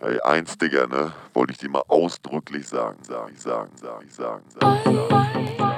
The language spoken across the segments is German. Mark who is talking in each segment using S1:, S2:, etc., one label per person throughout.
S1: Ey, eins, Digga, ne? Wollte ich dir mal ausdrücklich sagen, sagen, sagen, sagen, sagen, sagen, sagen.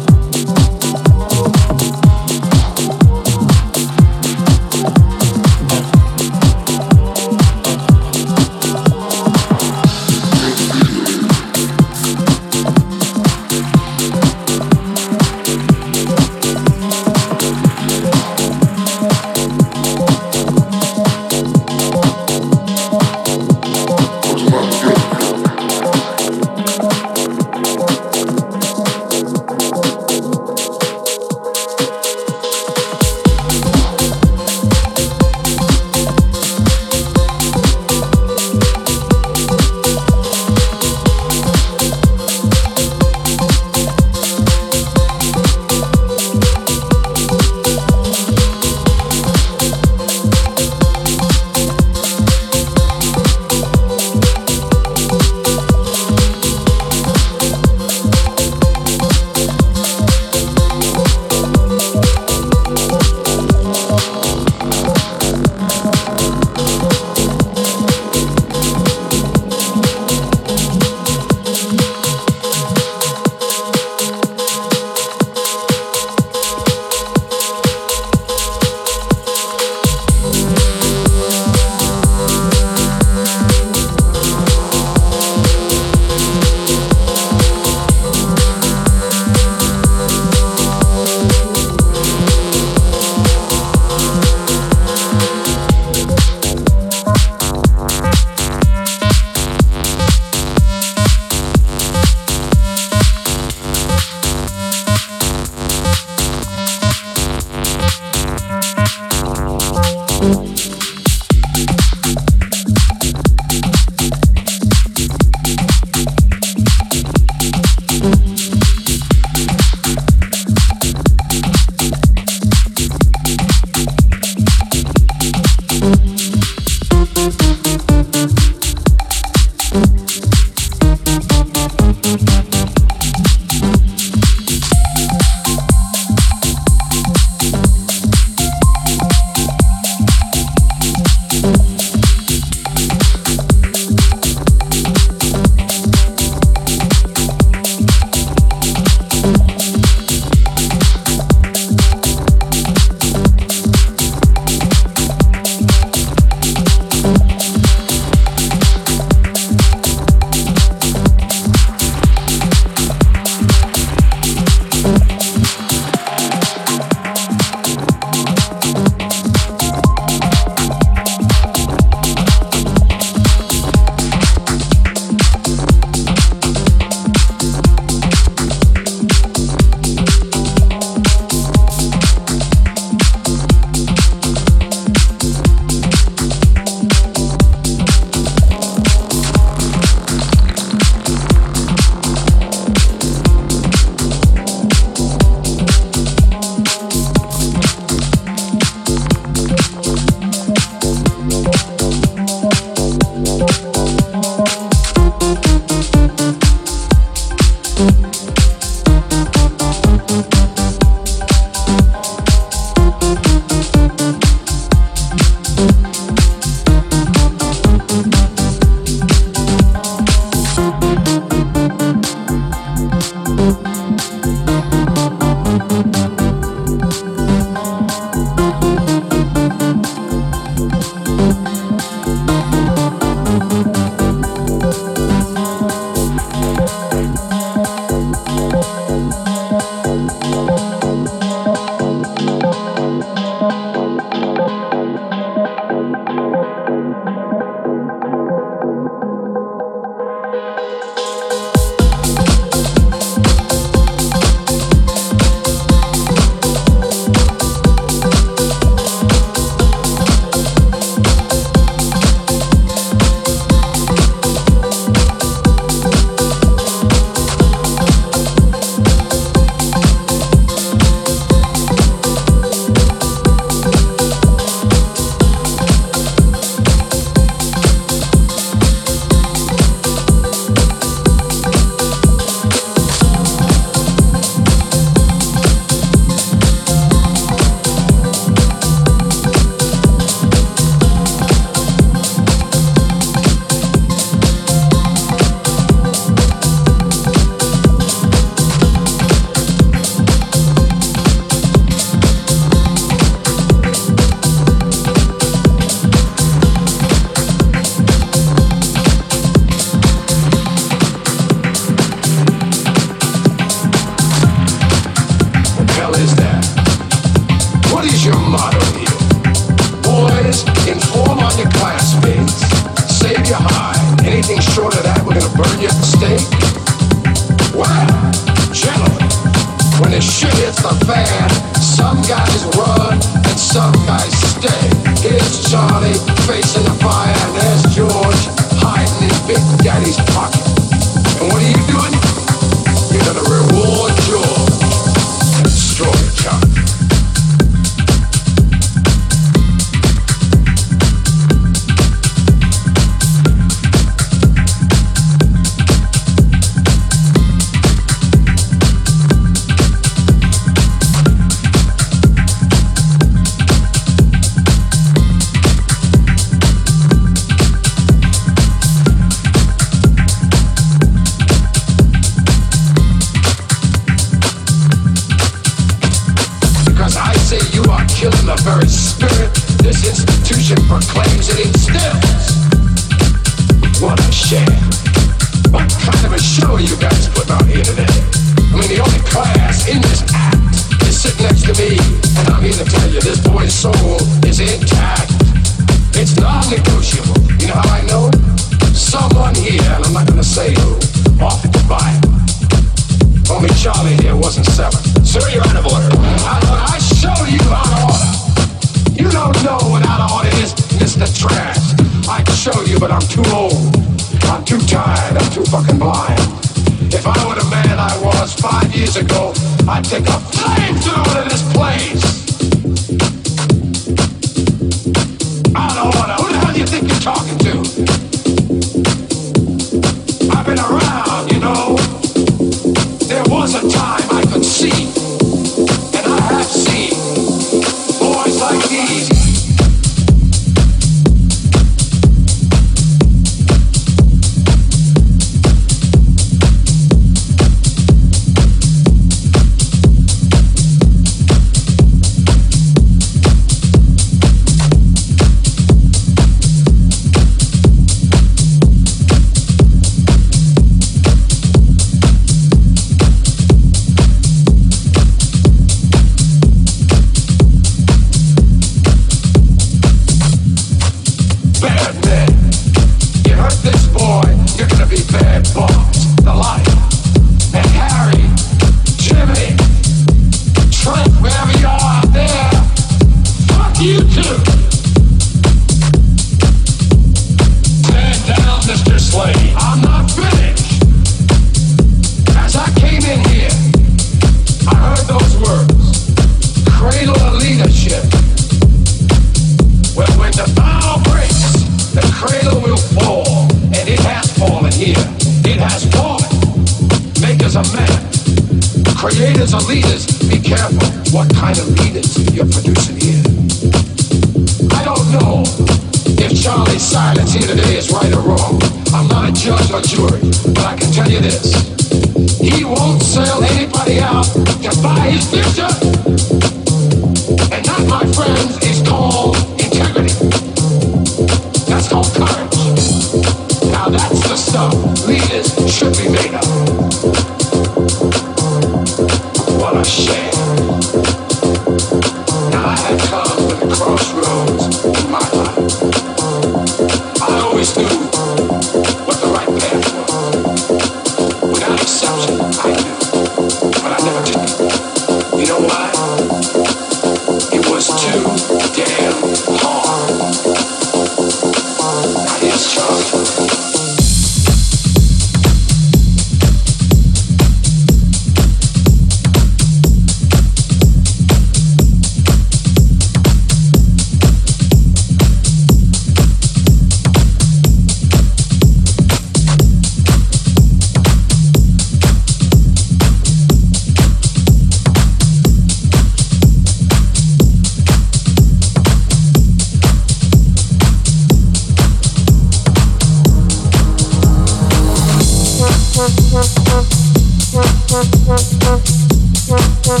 S2: Thank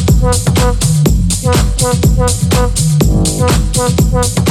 S2: you.